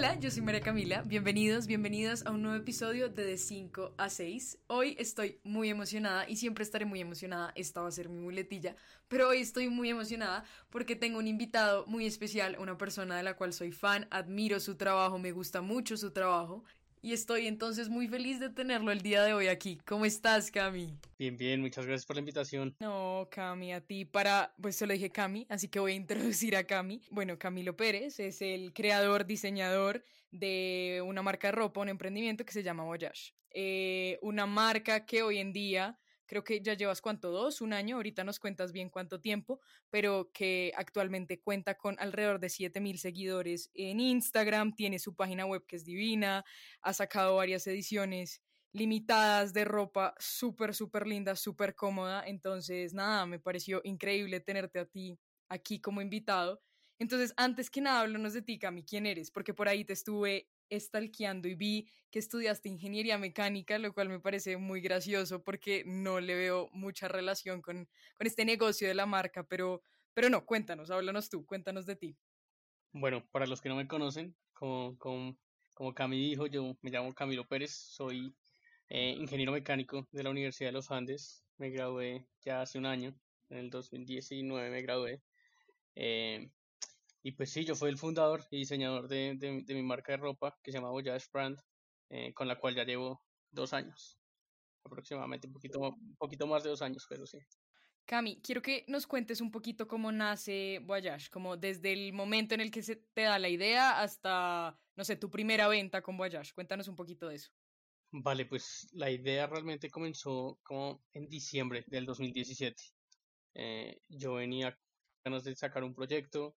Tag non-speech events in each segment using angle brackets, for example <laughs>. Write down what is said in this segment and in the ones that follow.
Hola, yo soy María Camila. Bienvenidos, bienvenidas a un nuevo episodio de De 5 a 6. Hoy estoy muy emocionada y siempre estaré muy emocionada. Esta va a ser mi muletilla, pero hoy estoy muy emocionada porque tengo un invitado muy especial, una persona de la cual soy fan, admiro su trabajo, me gusta mucho su trabajo y estoy entonces muy feliz de tenerlo el día de hoy aquí. ¿Cómo estás, Cami? Bien, bien, muchas gracias por la invitación. No, Cami, a ti para, pues solo dije Cami, así que voy a introducir a Cami. Bueno, Camilo Pérez es el creador, diseñador de una marca de ropa, un emprendimiento que se llama Voyage. Eh, una marca que hoy en día creo que ya llevas cuánto, dos, un año, ahorita nos cuentas bien cuánto tiempo, pero que actualmente cuenta con alrededor de 7000 seguidores en Instagram, tiene su página web que es divina, ha sacado varias ediciones limitadas de ropa súper, súper linda, súper cómoda, entonces nada, me pareció increíble tenerte a ti aquí como invitado. Entonces, antes que nada, háblanos de ti, Cami, ¿quién eres? Porque por ahí te estuve estalqueando y vi que estudiaste ingeniería mecánica, lo cual me parece muy gracioso porque no le veo mucha relación con, con este negocio de la marca, pero, pero no, cuéntanos, háblanos tú, cuéntanos de ti. Bueno, para los que no me conocen, como, como, como Cami dijo, yo me llamo Camilo Pérez, soy eh, ingeniero mecánico de la Universidad de los Andes, me gradué ya hace un año, en el 2019 me gradué. Eh, y pues sí, yo fui el fundador y diseñador de, de, mi marca de ropa que se llama Voyage Brand, eh, con la cual ya llevo dos años, aproximadamente, un poquito, un poquito más de dos años, pero sí. Cami, quiero que nos cuentes un poquito cómo nace Voyage, como desde el momento en el que se te da la idea hasta, no sé, tu primera venta con Voyage. Cuéntanos un poquito de eso. Vale, pues la idea realmente comenzó como en diciembre del 2017. Eh, yo venía ganas de sacar un proyecto,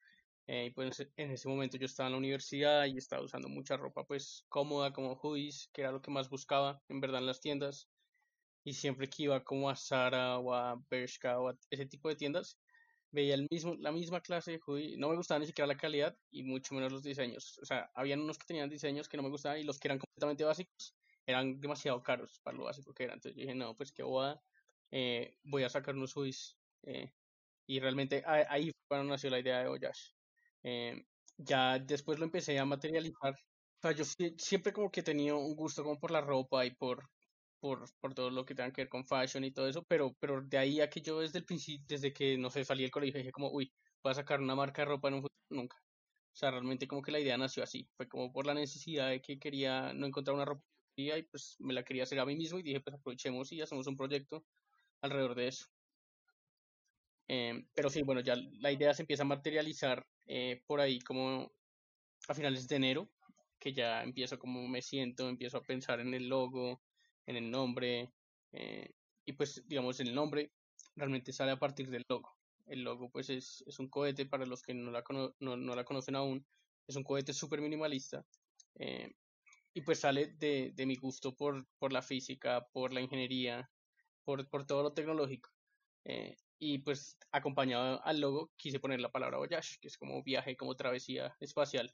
eh, y pues en ese momento yo estaba en la universidad y estaba usando mucha ropa pues cómoda como hoodies, que era lo que más buscaba en verdad en las tiendas. Y siempre que iba como a Zara o a Bershka o a ese tipo de tiendas, veía el mismo, la misma clase de hoodie. No me gustaba ni siquiera la calidad y mucho menos los diseños. O sea, habían unos que tenían diseños que no me gustaban y los que eran completamente básicos eran demasiado caros para lo básico que eran. Entonces yo dije, no, pues qué boda, eh, voy a sacar unos hoodies. Eh, y realmente ahí fue cuando nació la idea de Oyash. Eh, ya después lo empecé a materializar. O sea, yo siempre como que he tenido un gusto como por la ropa y por, por, por todo lo que tenga que ver con fashion y todo eso, pero, pero de ahí a que yo desde el principio, desde que, no sé, salí del colegio, dije como, uy, voy a sacar una marca de ropa en un futuro, nunca. O sea, realmente como que la idea nació así, fue como por la necesidad de que quería no encontrar una ropa y pues me la quería hacer a mí mismo y dije, pues aprovechemos y hacemos un proyecto alrededor de eso. Em, pero sí, bueno, ya la idea se empieza a materializar eh, por ahí como a finales de enero, que ya empiezo como me siento, empiezo a pensar en el logo, en el nombre, eh, y pues digamos el nombre realmente sale a partir del logo. El logo pues es, es un cohete para los que no la, no, no la conocen aún, es un cohete súper minimalista. Eh, y pues sale de, de mi gusto por, por, la física, por la ingeniería, por, por todo lo tecnológico. Y pues acompañado al logo quise poner la palabra Voyage, que es como viaje, como travesía espacial.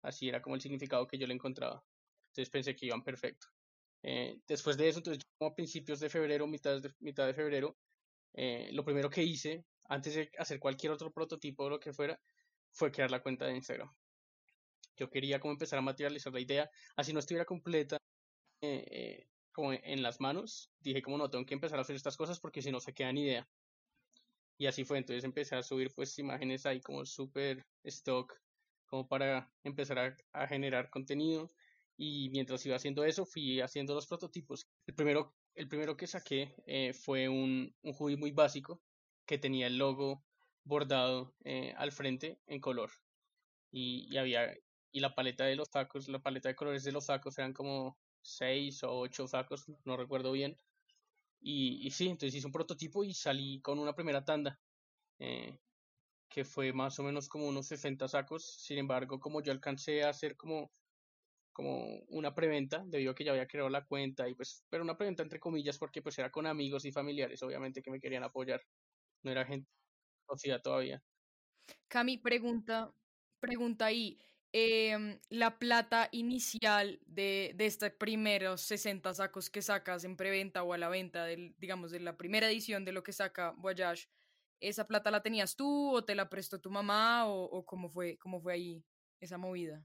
Así era como el significado que yo le encontraba. Entonces pensé que iban perfecto. Eh, después de eso, entonces como a principios de febrero, mitad de, mitad de febrero, eh, lo primero que hice, antes de hacer cualquier otro prototipo o lo que fuera, fue crear la cuenta de Instagram. Yo quería como empezar a materializar la idea, así no estuviera completa eh, como en las manos. Dije como no, tengo que empezar a hacer estas cosas porque si no se queda ni idea. Y así fue, entonces empecé a subir pues imágenes ahí como súper stock, como para empezar a, generar contenido. Y mientras iba haciendo eso, fui haciendo los prototipos. El primero, el primero que saqué eh, fue un, un hoodie muy básico que tenía el logo bordado eh, al frente en color. Y, y, había, y la paleta de los sacos, la paleta de colores de los sacos eran como seis o ocho sacos, no recuerdo bien. Y, sí, entonces hice un prototipo y salí con una primera tanda, eh, que fue más o menos como unos 60 sacos. Sin embargo, como yo alcancé a hacer como, como una preventa, debido a que ya había creado la cuenta, y pues, pero una preventa entre comillas, porque pues era con amigos y familiares, obviamente, que me querían apoyar. No era gente conocida todavía. Cami, pregunta, pregunta ahí. Em, la plata inicial de, de estos primeros 60 sacos que sacas en preventa o a la venta, del, digamos, de la primera edición de lo que saca Voyage, ¿esa plata la tenías tú o te la prestó tu mamá o, o cómo, fue, cómo fue ahí esa movida?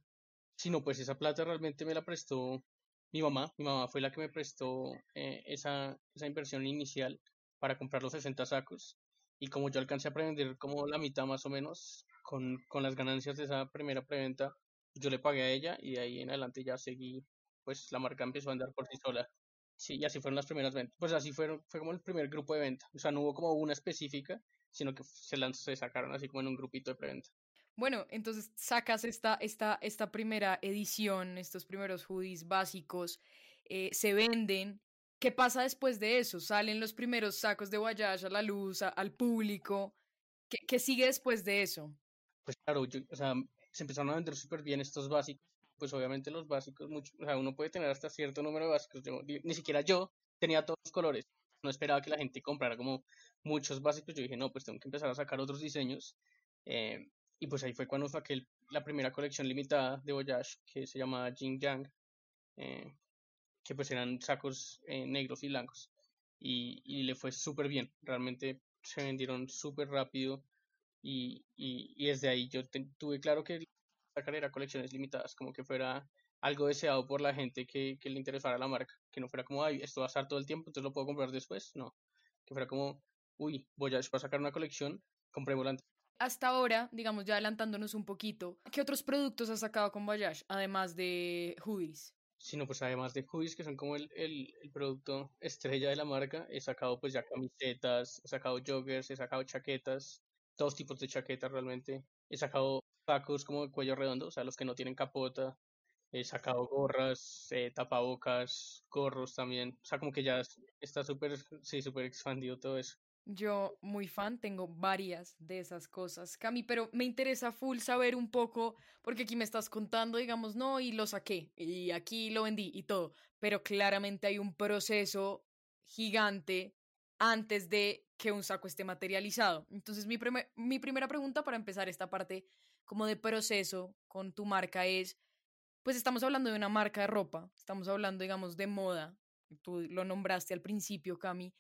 sino pues esa plata realmente me la prestó mi mamá. Mi mamá fue la que me prestó eh, esa, esa inversión inicial para comprar los 60 sacos. Y como yo alcancé a prevender como la mitad más o menos, con, con las ganancias de esa primera preventa, yo le pagué a ella y de ahí en adelante ya seguí, pues la marca empezó a andar por sí sola. Sí, y así fueron las primeras ventas. Pues así fueron, fue como el primer grupo de venta. O sea, no hubo como una específica, sino que se, lanzó, se sacaron así como en un grupito de preventa. Bueno, entonces sacas esta, esta, esta primera edición, estos primeros hoodies básicos, eh, se venden. ¿Qué pasa después de eso? ¿Salen los primeros sacos de Voyage a la luz, al público? ¿Qué, ¿Qué, sigue después de eso? Pues claro, yo, o sea, se empezaron a vender súper bien estos básicos. Pues obviamente los básicos, mucho, o sea, uno puede tener hasta cierto número de básicos. ni siquiera yo tenía todos los colores. No esperaba que la gente comprara como muchos básicos. Yo dije, no, pues tengo que empezar a sacar otros diseños. Eh, y pues ahí fue cuando saqué la primera colección limitada de Voyage que se llama Jing Yang, eh, que pues eran sacos eh, negros y blancos. Y, y le fue súper bien, realmente se vendieron súper rápido y, y, y, desde ahí yo tuve claro que sacar era colecciones limitadas, como que fuera algo deseado por la gente que, que le interesara la marca, que no fuera como, ay, esto va a estar todo el tiempo, entonces lo puedo comprar después, no, que fuera como, uy, Voyage va a sacar una colección, comprémosla antes hasta ahora, digamos ya adelantándonos un poquito, ¿qué otros productos has sacado con Voyage, además de hoodies? Sí, no, pues además de hoodies, que son como el, el, el, producto estrella de la marca, he sacado pues ya camisetas, he sacado joggers, he sacado chaquetas, todos tipos de chaquetas realmente. He sacado sacos como de cuello redondo, o sea, los que no tienen capota. He sacado gorras, eh, tapabocas, gorros también. O sea, como que ya está súper, sí, súper expandido todo eso. Yo, muy fan, tengo varias de esas cosas, Cami, pero me interesa full saber un poco, porque aquí me estás contando, digamos, no, y lo saqué, y aquí lo vendí y todo, pero claramente hay un proceso gigante antes de que un saco esté materializado. Entonces, mi, mi primera pregunta para empezar esta parte como de proceso con tu marca es, pues estamos hablando de una marca de ropa, estamos hablando, digamos, de moda, tú lo nombraste al principio, Cami,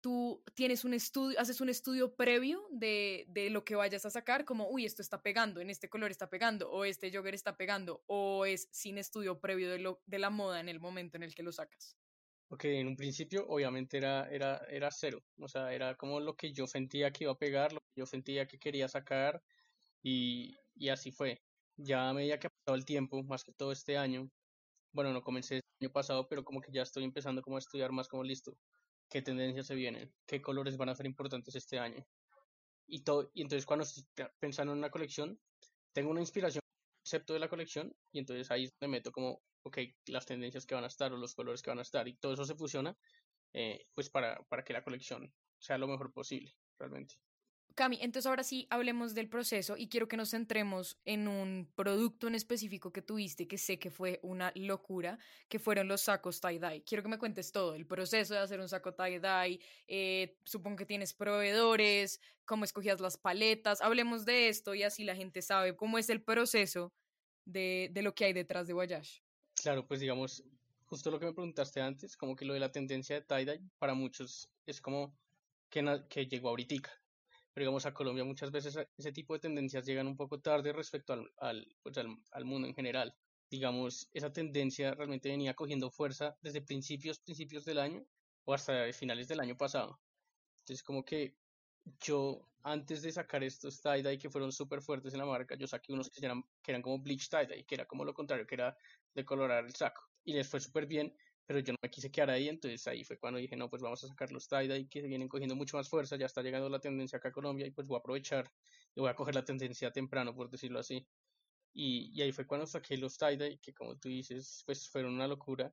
tú tienes un estudio, haces un estudio previo de, de, lo que vayas a sacar, como, uy, esto está pegando, en este color está pegando, o este jogger está pegando, o es sin estudio previo de, lo, de la moda en el momento en el que lo sacas. Ok, en un principio obviamente era, era, era cero, o sea, era como lo que yo sentía que iba a pegar, lo que yo sentía que quería sacar, y, y así fue. Ya a medida que ha pasado el tiempo, más que todo este año, bueno, no comencé el año pasado, pero como que ya estoy empezando como a estudiar más como listo qué tendencias se vienen, qué colores van a ser importantes este año. Y, todo, y entonces cuando estoy pensando en una colección, tengo una inspiración concepto de la colección y entonces ahí me meto como, ok, las tendencias que van a estar o los colores que van a estar y todo eso se fusiona eh, pues para, para que la colección sea lo mejor posible realmente. Cami, entonces ahora sí hablemos del proceso y quiero que nos centremos en un producto en específico que tuviste que sé que fue una locura, que fueron los sacos tie-dye. Quiero que me cuentes todo, el proceso de hacer un saco tie-dye, eh, supongo que tienes proveedores, cómo escogías las paletas, hablemos de esto y así la gente sabe cómo es el proceso de, de lo que hay detrás de Voyage. Claro, pues digamos, justo lo que me preguntaste antes, como que lo de la tendencia de tie-dye para muchos es como que, que llegó ahorita pero digamos a Colombia muchas veces ese tipo de tendencias llegan un poco tarde respecto al, al, pues al, al, mundo en general. Digamos, esa tendencia realmente venía cogiendo fuerza desde principios, principios del año o hasta finales del año pasado. Entonces como que yo antes de sacar estos tie-dye que fueron súper fuertes en la marca, yo saqué unos que eran, que eran como bleach tie-dye, que era como lo contrario, que era decolorar el saco. Y les fue súper bien, pero yo no me quise quedar ahí, entonces ahí fue cuando dije, no, pues vamos a sacar los tie-dye que vienen cogiendo mucho más fuerza, ya está llegando la tendencia acá a Colombia y pues voy a aprovechar y voy a coger la tendencia temprano, por decirlo así. Y, y ahí fue cuando saqué los tie-dye, que como tú dices, pues fueron una locura.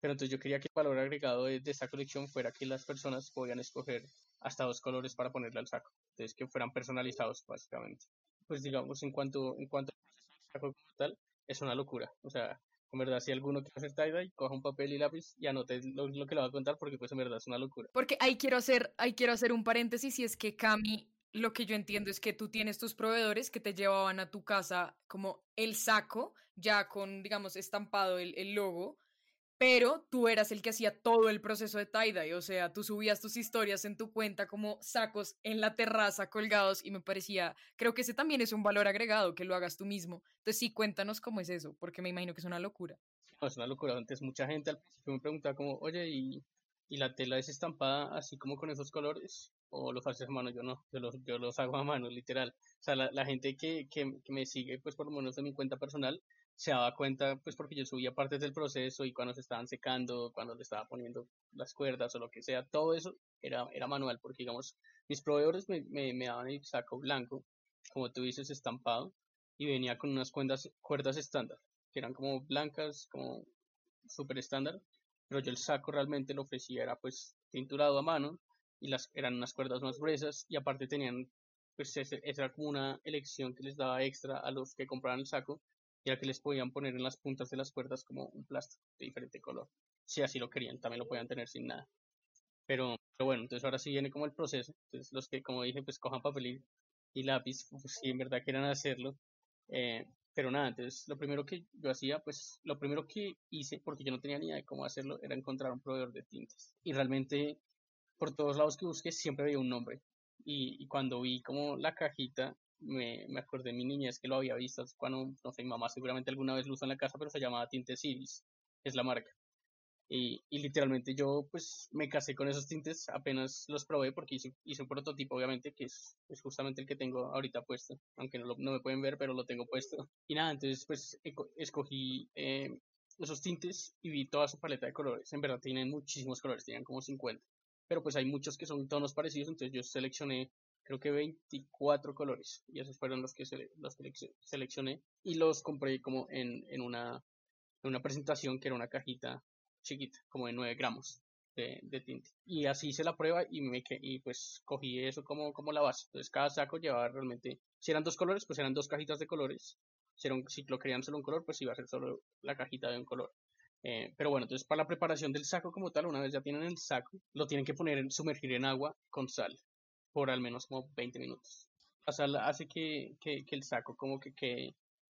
Pero entonces yo quería que el valor agregado de, de, esta colección fuera que las personas podían escoger hasta dos colores para ponerle al saco. Entonces que fueran personalizados, básicamente. Pues digamos, en cuanto, en cuanto al saco como tal, es una locura. O sea, en verdad, si alguno quiere hacer tie-dye, coja un papel y lápiz y anote lo, que le va a contar porque pues en verdad es una locura. Porque ahí quiero hacer, ahí quiero hacer un paréntesis y es que Cami, lo que yo entiendo es que tú tienes tus proveedores que te llevaban a tu casa como el saco, ya con, digamos, estampado el, el logo, pero tú eras el que hacía todo el proceso de tie-dye, o sea, tú subías tus historias en tu cuenta como sacos en la terraza colgados y me parecía, creo que ese también es un valor agregado, que lo hagas tú mismo. Entonces sí, cuéntanos cómo es eso, porque me imagino que es una locura. <laughs> es una locura, antes mucha gente al principio me preguntaba como, oye, ¿y, la tela es estampada así como con esos colores? ¿O lo haces a mano? Yo no, yo los, yo los hago a mano, literal. O sea, la, la gente que, que, que me sigue, pues por lo menos de mi cuenta personal, se daba cuenta, pues porque yo subía partes del proceso y cuando se estaban secando, cuando le estaba poniendo las cuerdas o lo que sea, todo eso era, era manual, porque digamos, mis proveedores me, me, me daban el saco blanco, como tú dices, estampado, y venía con unas cuerdas, cuerdas estándar, que eran como blancas, como súper estándar, pero yo el saco realmente lo ofrecía, era pues tinturado a mano, y las eran unas cuerdas más gruesas, y aparte tenían, pues esa era como una elección que les daba extra a los que compraban el saco, ya que les podían poner en las puntas de las cuerdas como un plástico de diferente color. Si así lo querían, también lo podían tener sin nada. Pero, pero bueno, entonces ahora sí viene como el proceso. Entonces los que, como dije, pues cojan papel y, lápiz, pues si en verdad quieran hacerlo. Eh, pero nada, entonces lo primero que yo hacía, pues lo primero que hice, porque yo no tenía ni idea de cómo hacerlo, era encontrar un proveedor de tintes. Y realmente, por todos lados que busqué, siempre había un nombre. Y, y cuando vi como la cajita me, me acordé de mi niñez que lo había visto cuando, no sé, mi mamá seguramente alguna vez lo usó en la casa, pero se llamaba Tintes Iris, es la marca. Y, y, literalmente yo pues me casé con esos tintes, apenas los probé porque hice, hice un prototipo obviamente que es, es, justamente el que tengo ahorita puesto, aunque no, lo, no me pueden ver pero lo tengo puesto. Y nada, entonces pues escogí eh, esos tintes y vi toda su paleta de colores, en verdad tienen muchísimos colores, tenían como 50, pero pues hay muchos que son tonos parecidos, entonces yo seleccioné creo que 24 colores y esos fueron los que, los seleccioné y los compré como en, en, una, en una presentación que era una cajita chiquita, como de 9 gramos de, de tinte. Y así hice la prueba y, me, y pues cogí eso como, como la base. Entonces cada saco llevaba realmente, si eran dos colores, pues eran dos cajitas de colores. Si, si lo querían solo un color, pues iba a ser solo la cajita de un color. Eh, pero bueno, entonces para la preparación del saco como tal, una vez ya tienen el saco, lo tienen que poner en, sumergir en agua con sal por al menos como 20 minutos. O hace que, que, el saco como que quede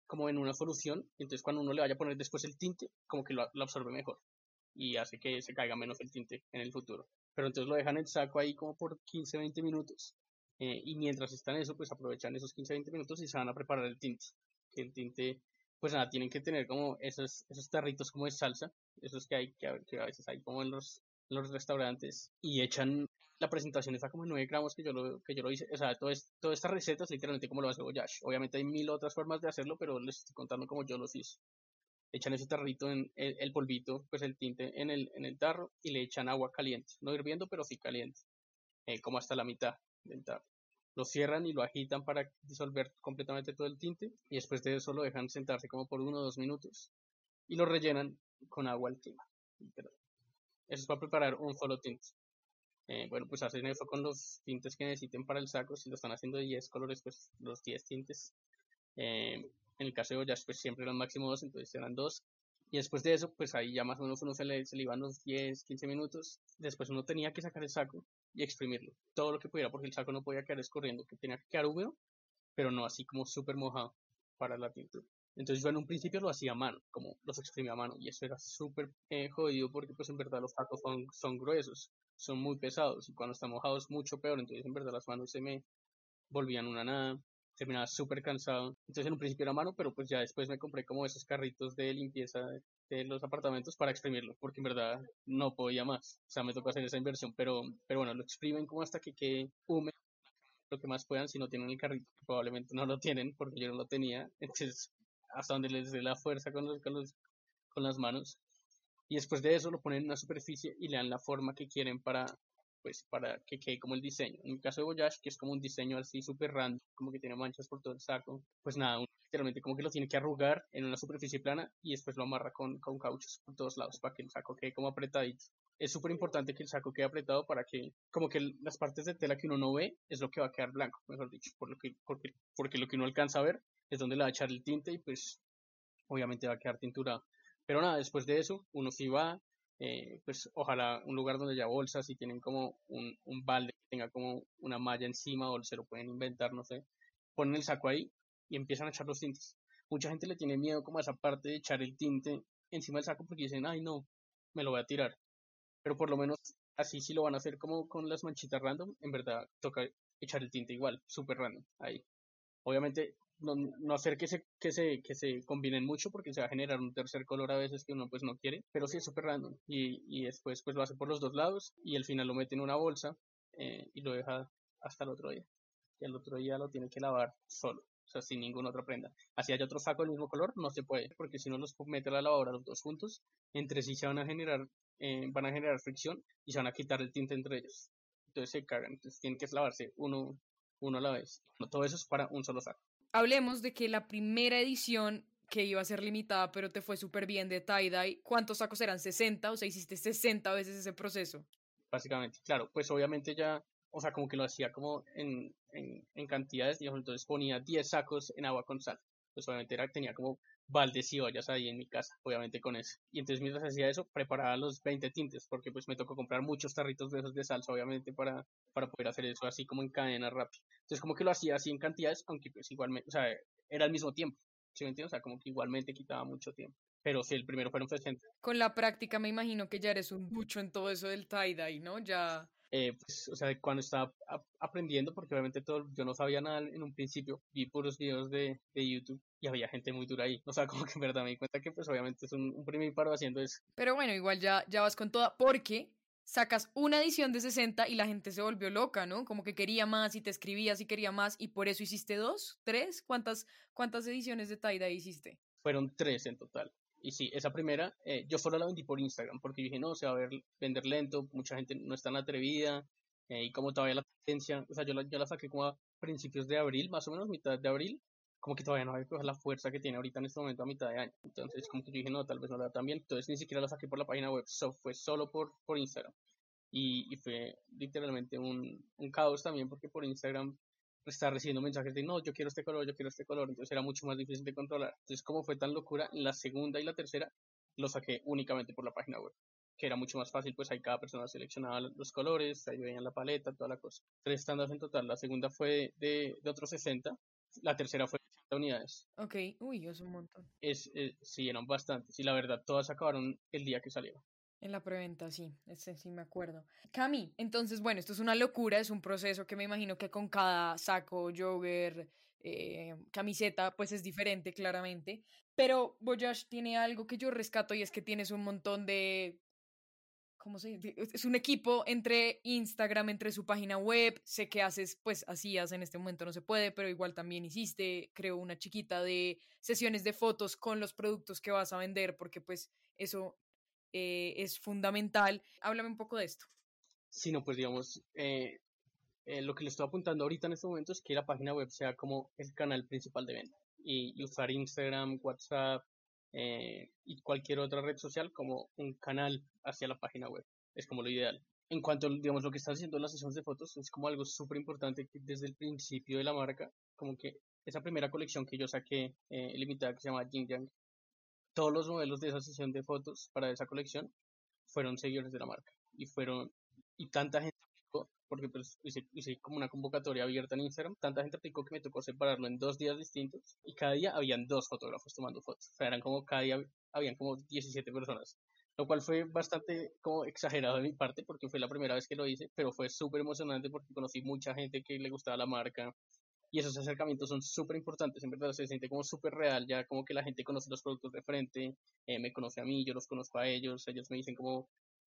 como en una solución, entonces cuando uno le vaya a poner después el tinte, como que lo, absorbe mejor y hace que se caiga menos el tinte en el futuro. Pero entonces lo dejan el saco ahí como por 15-20 minutos eh, y mientras están eso, pues aprovechan esos 15-20 minutos y se van a preparar el tinte. Que el tinte, pues nada, tienen que tener como esos, esos tarritos como de salsa, esos que hay, que a, que a veces hay como en los, los restaurantes y echan la presentación está como en 9 gramos que yo lo, que yo lo hice. O sea, todo es, toda esta receta es literalmente como lo hace Voyage. Obviamente hay mil otras formas de hacerlo, pero les estoy contando como yo los hice. Echan ese tarrito en el, polvito, pues el tinte en el, en el tarro y le echan agua caliente. No hirviendo, pero sí caliente. Eh, como hasta la mitad del tarro. Lo cierran y lo agitan para disolver completamente todo el tinte. Y después de eso lo dejan sentarse como por uno o dos minutos. Y lo rellenan con agua al clima. Eso es para preparar un solo tinte. Eh, bueno, pues hacen eso con los tintes que necesiten para el saco. Si lo están haciendo de 10 colores, pues los 10 tintes. Eh, en el caso de ollas, pues siempre eran máximo 2, entonces eran 2. Y después de eso, pues ahí ya más o menos uno se le, se le iban los 10, 15 minutos. Después uno tenía que sacar el saco y exprimirlo. Todo lo que pudiera, porque el saco no podía quedar escurriendo, que tenía que quedar húmedo, pero no así como súper mojado para la tintura. Entonces yo en un principio lo hacía a mano, como los exprimía a mano, y eso era súper eh, jodido porque pues en verdad los sacos son, son gruesos son muy pesados y cuando están mojados mucho peor, entonces en verdad las manos se me volvían una nada, terminaba súper cansado. Entonces en un principio era mano, pero pues ya después me compré como esos carritos de limpieza de los apartamentos para exprimirlo, porque en verdad no podía más. O sea, me tocó hacer esa inversión, pero, pero bueno, lo exprimen como hasta que quede húmedo, lo que más puedan, si no tienen el carrito, probablemente no lo tienen, porque yo no lo tenía. Entonces, hasta donde les dé la fuerza con, los, con, las manos, y después de eso lo ponen en una superficie y le dan la forma que quieren para pues para que quede como el diseño. En el caso de Voyage, que es como un diseño así súper random, como que tiene manchas por todo el saco, pues nada, literalmente como que lo tiene que arrugar en una superficie plana y después lo amarra con, con cauchos por todos lados para que el saco quede como apretadito. Es súper importante que el saco quede apretado para que, como que las partes de tela que uno no ve es lo que va a quedar blanco, mejor dicho, por lo que, porque, porque lo que uno alcanza a ver es donde le va a echar el tinte y pues obviamente va a quedar tinturado. Pero nada, después de eso, uno sí va, eh, pues ojalá un lugar donde haya bolsas y tienen como un, un balde que tenga como una malla encima o se lo pueden inventar, no sé, ponen el saco ahí y empiezan a echar los tintes. Mucha gente le tiene miedo como esa parte de echar el tinte encima del saco porque dicen, ay no, me lo voy a tirar. Pero por lo menos así si lo van a hacer como con las manchitas random, en verdad toca echar el tinte igual, súper random, ahí. Obviamente no, no, hacer que se, que, se, que se combinen mucho porque se va a generar un tercer color a veces que uno pues no quiere, pero sí es súper random y, y, después pues lo hace por los dos lados y al final lo mete en una bolsa eh, y lo deja hasta el otro día. Y el otro día lo tiene que lavar solo, o sea, sin ninguna otra prenda. Así hay otro saco del mismo color, no se puede, porque si no los mete a la lavadora los dos juntos, entre sí se van a generar, eh, van a generar fricción y se van a quitar el tinte entre ellos. Entonces se cagan, entonces tienen que lavarse uno, uno a la vez. todo eso es para un solo saco hablemos de que la primera edición que iba a ser limitada, pero te fue súper bien de tie-dye, ¿cuántos sacos eran? ¿60? O sea, hiciste 60 veces ese proceso. Básicamente, claro, pues obviamente ya, o sea, como que lo hacía como en, en, en cantidades, digamos, entonces ponía 10 sacos en agua con sal. Pues obviamente era, tenía como baldes y ollas ahí en mi casa, obviamente con eso. Y entonces mientras hacía eso, preparaba los 20 tintes, porque pues me tocó comprar muchos tarritos de esos de salsa, obviamente, para, para poder hacer eso así como en cadena rápida. Entonces como que lo hacía así en cantidades, aunque pues igualmente, o sea, era al mismo tiempo, ¿sí me entiendes? O sea, como que igualmente quitaba mucho tiempo. Pero sí, el primero fueron 60. Con la práctica me imagino que ya eres un mucho en todo eso del tie-dye, ¿no? Ya eh, pues, o sea, cuando estaba aprendiendo, porque obviamente todo, yo no sabía nada en un principio, vi puros videos de, de, YouTube y había gente muy dura ahí. O sea, <laughs> como que en verdad me di cuenta que pues obviamente es un, un primer paro haciendo eso. Pero bueno, igual ya, ya vas con toda, porque sacas una edición de 60 y la gente se volvió loca, ¿no? Como que quería más y te escribías y quería más y por eso hiciste dos, tres, ¿cuántas, cuántas ediciones de Taida hiciste? Fueron tres en total. Y sí, esa primera, eh, yo solo la vendí por Instagram, porque dije, no, se va a ver, vender lento, mucha gente no es tan atrevida, eh, y como todavía la tendencia, o sea, yo la, yo la saqué como a principios de abril, más o menos, mitad de abril, como que todavía no había la fuerza que tiene ahorita en este momento a mitad de año. Entonces, como que yo dije, no, tal vez no la da tan bien, entonces ni siquiera la saqué por la página web, fue solo por, por Instagram. Y, y fue literalmente un, un caos también, porque por Instagram estaba recibiendo mensajes de no, yo quiero este color, yo quiero este color, entonces era mucho más difícil de controlar. Entonces, como fue tan locura, en la segunda y la tercera lo saqué únicamente por la página web, que era mucho más fácil, pues ahí cada persona seleccionaba los colores, ahí veían la paleta, toda la cosa. Tres estándares en total, la segunda fue de, de otros 60, la tercera fue de 80 unidades. Ok, uy, es un montón. Es, es, sí, eran bastantes, y la verdad, todas acabaron el día que salieron. En la preventa, sí, ese sí me acuerdo. Cami, entonces, bueno, esto es una locura, es un proceso que me imagino que con cada saco, jogger, eh, camiseta, pues es diferente, claramente. Pero Voyage tiene algo que yo rescato y es que tienes un montón de. ¿Cómo se dice? Es un equipo entre Instagram, entre su página web. Sé que haces, pues hacías en este momento no se puede, pero igual también hiciste, creo, una chiquita de sesiones de fotos con los productos que vas a vender, porque pues eso eh, es fundamental. Háblame un poco de esto. Sí, no, pues digamos, eh, eh, lo que le estoy apuntando ahorita en este momento es que la página web sea como el canal principal de venta y, usar Instagram, WhatsApp y cualquier otra red social como un canal hacia la página web. Es como lo ideal. En cuanto, digamos, lo que está haciendo las sesiones de fotos, es como algo súper importante que desde el principio de la marca, como que esa primera colección que yo saqué limitada que se llama Jing Yang, todos los modelos de esa sesión de fotos para esa colección fueron seguidores de la marca y fueron y tanta gente aplicó porque pues hice, hice, como una convocatoria abierta en Instagram tanta gente aplicó que me tocó separarlo en dos días distintos y cada día habían dos fotógrafos tomando fotos. O sea eran como cada día habían como 17 personas lo cual fue bastante como exagerado de mi parte porque fue la primera vez que lo hice pero fue súper emocionante porque conocí mucha gente que le gustaba la marca y esos acercamientos son súper importantes, en verdad se siente como súper real, ya como que la gente conoce los productos de frente, eh, me conoce a mí, yo los conozco a ellos, ellos me dicen como,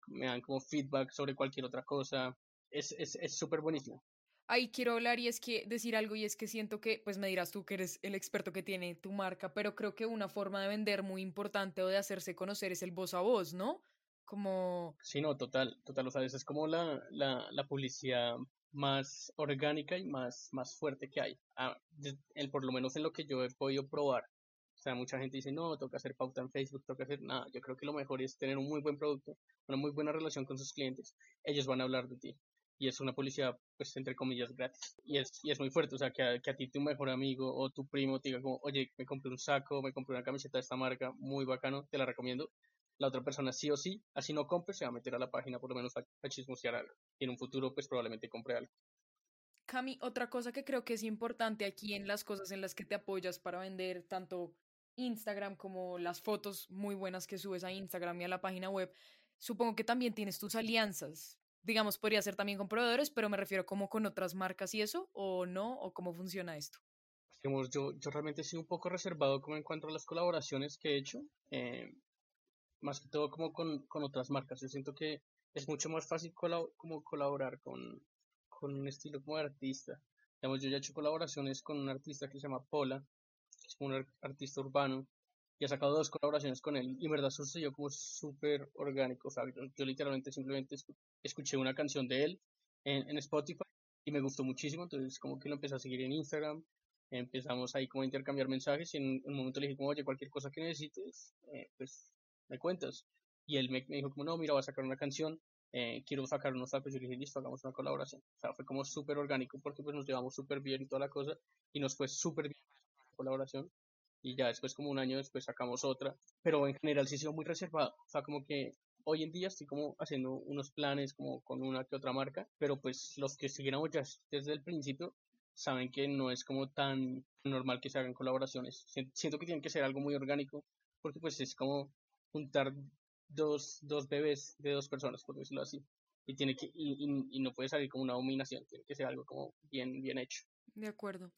me dan como feedback sobre cualquier otra cosa, es súper es, buenísimo. Ahí quiero hablar y es que decir algo y es que siento que, pues me dirás tú que eres el experto que tiene tu marca, pero creo que una forma de vender muy importante o de hacerse conocer es el voz a voz, ¿no? Como... Sí, no, total, total, o sea, es como la, la, la publicidad más orgánica y más, más fuerte que hay. Ah, el, por lo menos en lo que yo he podido probar. O sea, mucha gente dice, no, toca hacer pauta en Facebook, toca hacer nada. Yo creo que lo mejor es tener un muy buen producto, una muy buena relación con sus clientes. Ellos van a hablar de ti. Y es una publicidad, pues, entre comillas, gratis. Y es, y es muy fuerte. O sea, que a, que a ti tu mejor amigo o tu primo te diga como, oye, me compré un saco, me compré una camiseta de esta marca, muy bacano, te la recomiendo la otra persona sí o sí, así no compre, se va a meter a la página por lo menos a, a chismosear algo. Y en un futuro, pues probablemente compre algo. Cami, otra cosa que creo que es importante aquí en las cosas en las que te apoyas para vender tanto Instagram como las fotos muy buenas que subes a Instagram y a la página web, supongo que también tienes tus alianzas. Digamos, podría ser también con proveedores, pero me refiero como con otras marcas y eso, o no, o cómo funciona esto. Digamos, yo, yo realmente he sido un poco reservado como en cuanto a las colaboraciones que he hecho, eh, más que todo como con, con, otras marcas. Yo siento que es mucho más fácil como colaborar con, con un estilo como de artista. Digamos, yo ya he hecho colaboraciones con un artista que se llama Pola, que es un artista urbano, y he sacado dos colaboraciones con él, y en verdad sucedió como súper orgánico. O sea, yo, literalmente simplemente escuché una canción de él en, en, Spotify y me gustó muchísimo, entonces como que lo empecé a seguir en Instagram, empezamos ahí como a intercambiar mensajes y en un momento le dije como, oye, cualquier cosa que necesites, eh, pues me cuentas. Y él me, me, dijo como, no, mira, voy a sacar una canción, eh, quiero sacar unos tacos y yo le dije, listo, hagamos una colaboración. O sea, fue como súper orgánico porque pues nos llevamos súper bien y toda la cosa y nos fue súper bien la colaboración y ya después como un año después sacamos otra, pero en general sí sido muy reservado, o sea, como que hoy en día estoy como haciendo unos planes como con una que otra marca, pero pues los que siguiéramos ya desde el principio saben que no es como tan normal que se hagan colaboraciones, siento que tiene que ser algo muy orgánico, porque pues es como juntar dos, dos bebés de dos personas, por decirlo así. Y, tiene que, y, no puede salir como una dominación, tiene que ser algo como bien, bien hecho. De acuerdo.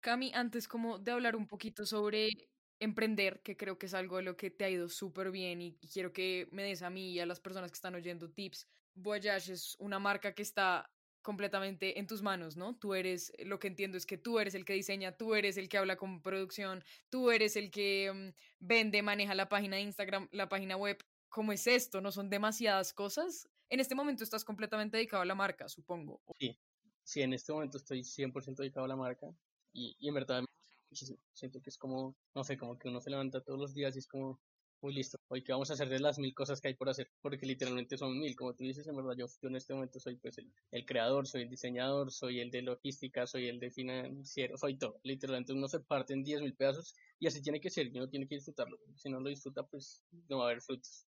Cami, antes como de hablar un poquito sobre emprender, que creo que es algo de lo que te ha ido súper bien y, quiero que me des a mí y a las personas que están oyendo tips. Voyage es una marca que está completamente en tus manos, ¿no? Tú eres, lo que entiendo es que tú eres el que diseña, tú eres el que habla con producción, tú eres el que mm, vende, maneja la página de Instagram, la página web, ¿cómo es esto? ¿No son demasiadas cosas? En este momento estás completamente dedicado a la marca, supongo. Sí, sí, en este momento estoy 100% dedicado a la marca y, y en verdad me muchísimo. Siento que es como, no sé, como que uno se levanta todos los días y es como, muy listo, hoy que vamos a hacer de las mil cosas que hay por hacer, porque literalmente son mil, como tú dices, en verdad yo, yo en este momento soy pues el, el, creador, soy el diseñador, soy el de logística, soy el de financiero, soy todo, literalmente uno se parte en diez mil pedazos y así tiene que ser, y uno tiene que disfrutarlo, si no lo disfruta pues no va a haber frutos.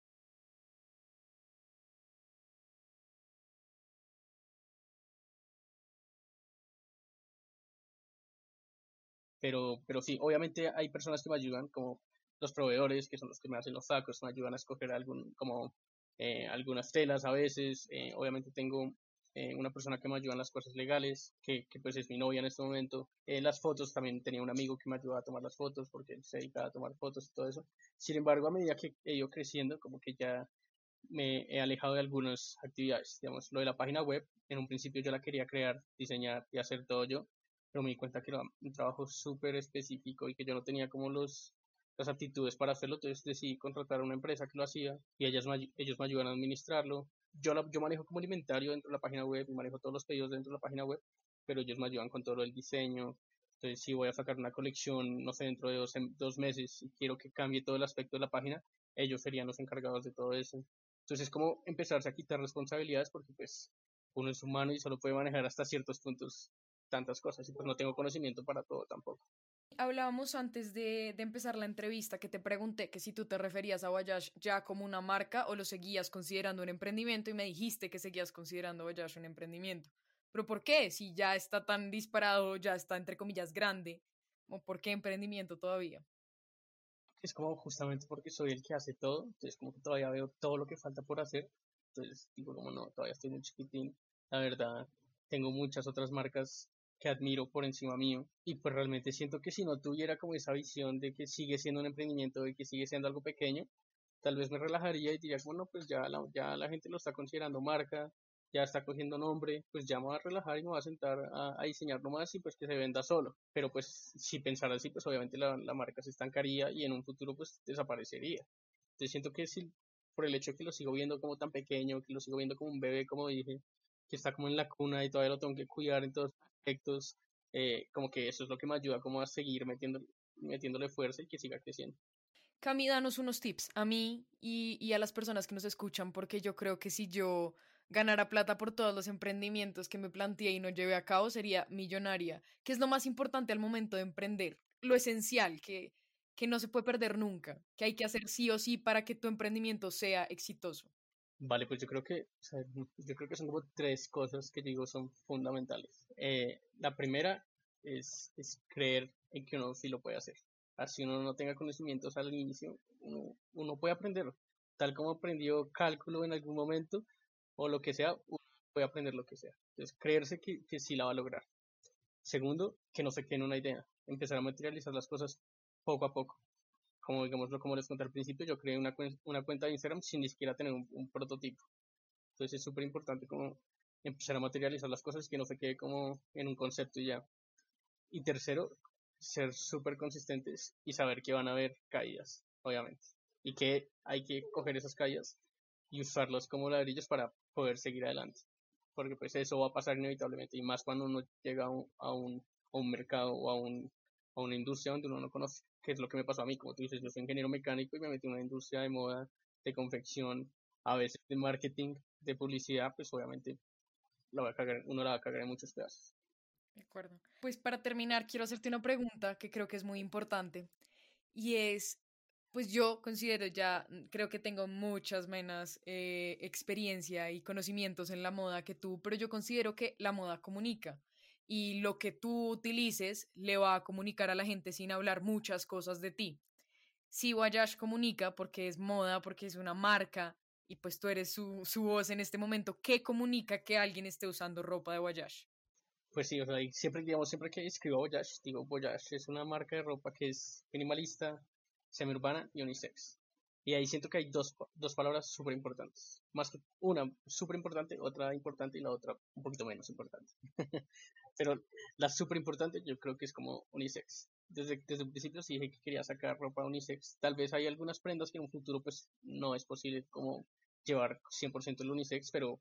Pero, pero sí, obviamente hay personas que me ayudan, como los proveedores, que son los que me hacen los sacos, me ayudan a escoger algún, como eh, algunas telas a veces. Eh, obviamente tengo eh, una persona que me ayuda en las cosas legales, que, que pues es mi novia en este momento. las fotos, también tenía un amigo que me ayudaba a tomar las fotos, porque él se dedicaba a tomar fotos y todo eso. Sin embargo, a medida que he ido creciendo, como que ya me he alejado de algunas actividades. Digamos, lo de la página web, en un principio yo la quería crear, diseñar y hacer todo yo, pero me di cuenta que era un trabajo súper específico y que yo no tenía como los las aptitudes para hacerlo, entonces decidí contratar a una empresa que lo hacía y ellas ellos me ayudan a administrarlo. Yo, yo manejo como alimentario dentro de la página web, manejo todos los pedidos dentro de la página web, pero ellos me ayudan con todo el diseño. Entonces, si voy a sacar una colección, no sé, dentro de dos, dos meses y quiero que cambie todo el aspecto de la página, ellos serían los encargados de todo eso. Entonces, es como empezarse a quitar responsabilidades porque, pues, uno es humano y solo puede manejar hasta ciertos puntos tantas cosas y pues no tengo conocimiento para todo tampoco. Hablábamos antes de, empezar la entrevista que te pregunté que si tú te referías a Voyage ya como una marca o lo seguías considerando un emprendimiento y me dijiste que seguías considerando Voyage un emprendimiento. Pero ¿por qué? Si ya está tan disparado, ya está entre comillas grande, ¿o por qué emprendimiento todavía? Es como justamente porque soy el que hace todo, entonces como que todavía veo todo lo que falta por hacer, entonces digo como no, todavía estoy muy chiquitín, la verdad, tengo muchas otras marcas que admiro por encima mío y pues realmente siento que si no tuviera como esa visión de que sigue siendo un emprendimiento y que sigue siendo algo pequeño, tal vez me relajaría y diría, bueno, pues ya la, ya la gente lo está considerando marca, ya está cogiendo nombre, pues ya me voy a relajar y me voy a sentar a, a diseñar nomás y pues que se venda solo. Pero pues si pensara así, pues obviamente la, la marca se estancaría y en un futuro pues desaparecería. Entonces siento que si por el hecho de que lo sigo viendo como tan pequeño, que lo sigo viendo como un bebé, como dije, que está como en la cuna y todavía lo tengo que cuidar en todos aspectos, eh, como que eso es lo que me ayuda como a seguir metiendo, metiéndole fuerza y que siga creciendo. Cami, danos unos tips a mí y, y, a las personas que nos escuchan, porque yo creo que si yo ganara plata por todos los emprendimientos que me planteé y no llevé a cabo, sería millonaria, que es lo más importante al momento de emprender, lo esencial, que, que no se puede perder nunca, que hay que hacer sí o sí para que tu emprendimiento sea exitoso. Vale, pues yo creo que, yo creo que son como tres cosas que digo son fundamentales. Eh, la primera es, es, creer en que uno sí lo puede hacer. Así uno no tenga conocimientos al inicio, uno, uno puede aprender. tal como aprendió cálculo en algún momento o lo que sea, uno puede aprender lo que sea. Entonces, creerse que, que sí la va a lograr. Segundo, que no se quede en una idea, empezar a materializar las cosas poco a poco. Como digámoslo, como les conté al principio, yo creé una, una cuenta de Instagram sin ni siquiera tener un, prototipo. Entonces es súper importante como empezar a materializar las cosas que no se quede como en un concepto y ya. Y tercero, ser súper consistentes y saber que van a haber caídas, obviamente. Y que hay que coger esas caídas y usarlos como ladrillos para poder seguir adelante. Porque pues eso va a pasar inevitablemente y más cuando uno llega a un, a un, a un mercado o a, un, a una industria donde uno no conoce, que es lo que me pasó a mí, como tú dices, yo soy ingeniero mecánico y me metí en una industria de moda, de confección, a veces de marketing, de publicidad, pues obviamente la a cagar, uno la va a cagar en muchos pedazos. De acuerdo. Pues para terminar, quiero hacerte una pregunta que creo que es muy importante y es, pues yo considero ya, creo que tengo muchas menos eh, experiencia y conocimientos en la moda que tú, pero yo considero que la moda comunica y lo que tú utilices le va a comunicar a la gente sin hablar muchas cosas de ti. Si Wayash comunica porque es moda, porque es una marca y pues tú eres su, su voz en este momento, ¿qué comunica que alguien esté usando ropa de Wayash? Pues sí, o sea, siempre, digamos, siempre que escribo Voyage, digo, Voyage es una marca de ropa que es minimalista, semi-urbana y unisex. Y ahí siento que hay dos, dos palabras súper importantes. Más una súper importante, otra importante y la otra un poquito menos importante. <laughs> Pero la súper importante yo creo que es como unisex. Desde, desde un principio sí dije que quería sacar ropa unisex. Tal vez hay algunas prendas que en un futuro pues no es posible como llevar 100% el unisex, pero,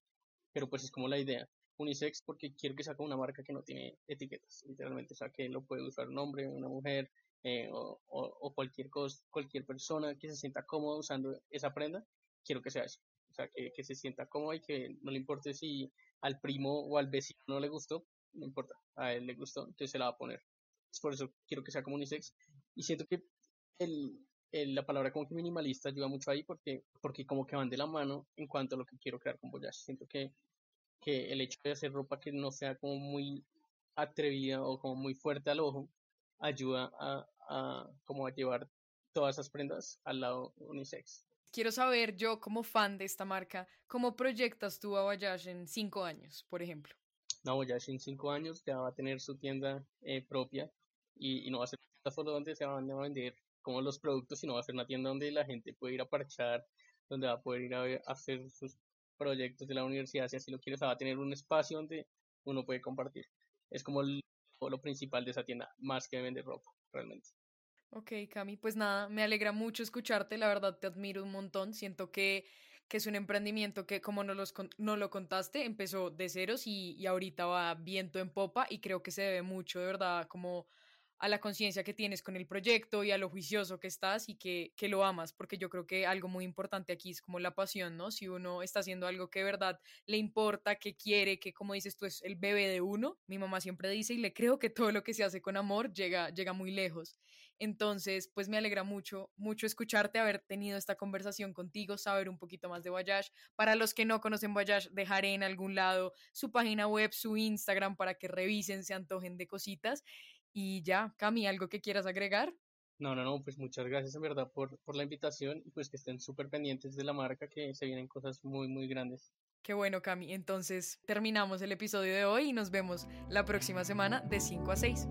pero pues es como la idea unisex porque quiero que saque una marca que no tiene etiquetas, literalmente, o sea, que lo puede usar un hombre, una mujer eh, o, cualquier cosa, cualquier persona que se sienta cómodo usando esa prenda, quiero que sea eso, o sea, que, se sienta cómodo y que no le importe si al primo o al vecino no le gustó, no importa, a él le gustó, entonces se la va a poner. Es por eso quiero que sea como unisex y siento que el, la palabra como que minimalista ayuda mucho ahí porque, porque como que van de la mano en cuanto a lo que quiero crear con Voyage. Siento que que el hecho de hacer ropa que no sea como muy atrevida o como muy fuerte al ojo ayuda a, a como a llevar todas esas prendas al lado unisex. Quiero saber, yo como fan de esta marca, ¿cómo proyectas tú a Voyage en cinco años, por ejemplo? No, Voyage en cinco años ya va a tener su tienda eh, propia y, y, no va a ser una tienda solo donde se van a vender como los productos, sino va a ser una tienda donde la gente puede ir a parchar, donde va a poder ir a, a hacer sus proyectos de la universidad, si así lo quieres, va a tener un espacio donde uno puede compartir. Es como lo principal de esa tienda, más que vender ropa, realmente. Ok, Cami, pues nada, me alegra mucho escucharte, la verdad te admiro un montón, siento que, que es un emprendimiento que como no, los, no lo contaste, empezó de ceros y, y ahorita va viento en popa y creo que se debe mucho, de verdad, como a la conciencia que tienes con el proyecto y a lo juicioso que estás y que, que, lo amas, porque yo creo que algo muy importante aquí es como la pasión, ¿no? Si uno está haciendo algo que de verdad le importa, que quiere, que como dices tú es el bebé de uno, mi mamá siempre dice y le creo que todo lo que se hace con amor llega, llega muy lejos. Entonces, pues me alegra mucho, mucho escucharte, haber tenido esta conversación contigo, saber un poquito más de Voyage. Para los que no conocen Voyage, dejaré en algún lado su página web, su Instagram para que revisen, se antojen de cositas. Y ya, Cami, ¿algo que quieras agregar? No, no, no, pues muchas gracias en verdad por, por la invitación y pues que estén súper pendientes de la marca que se vienen cosas muy, muy grandes. Qué bueno, Cami. Entonces terminamos el episodio de hoy y nos vemos la próxima semana de 5 a 6.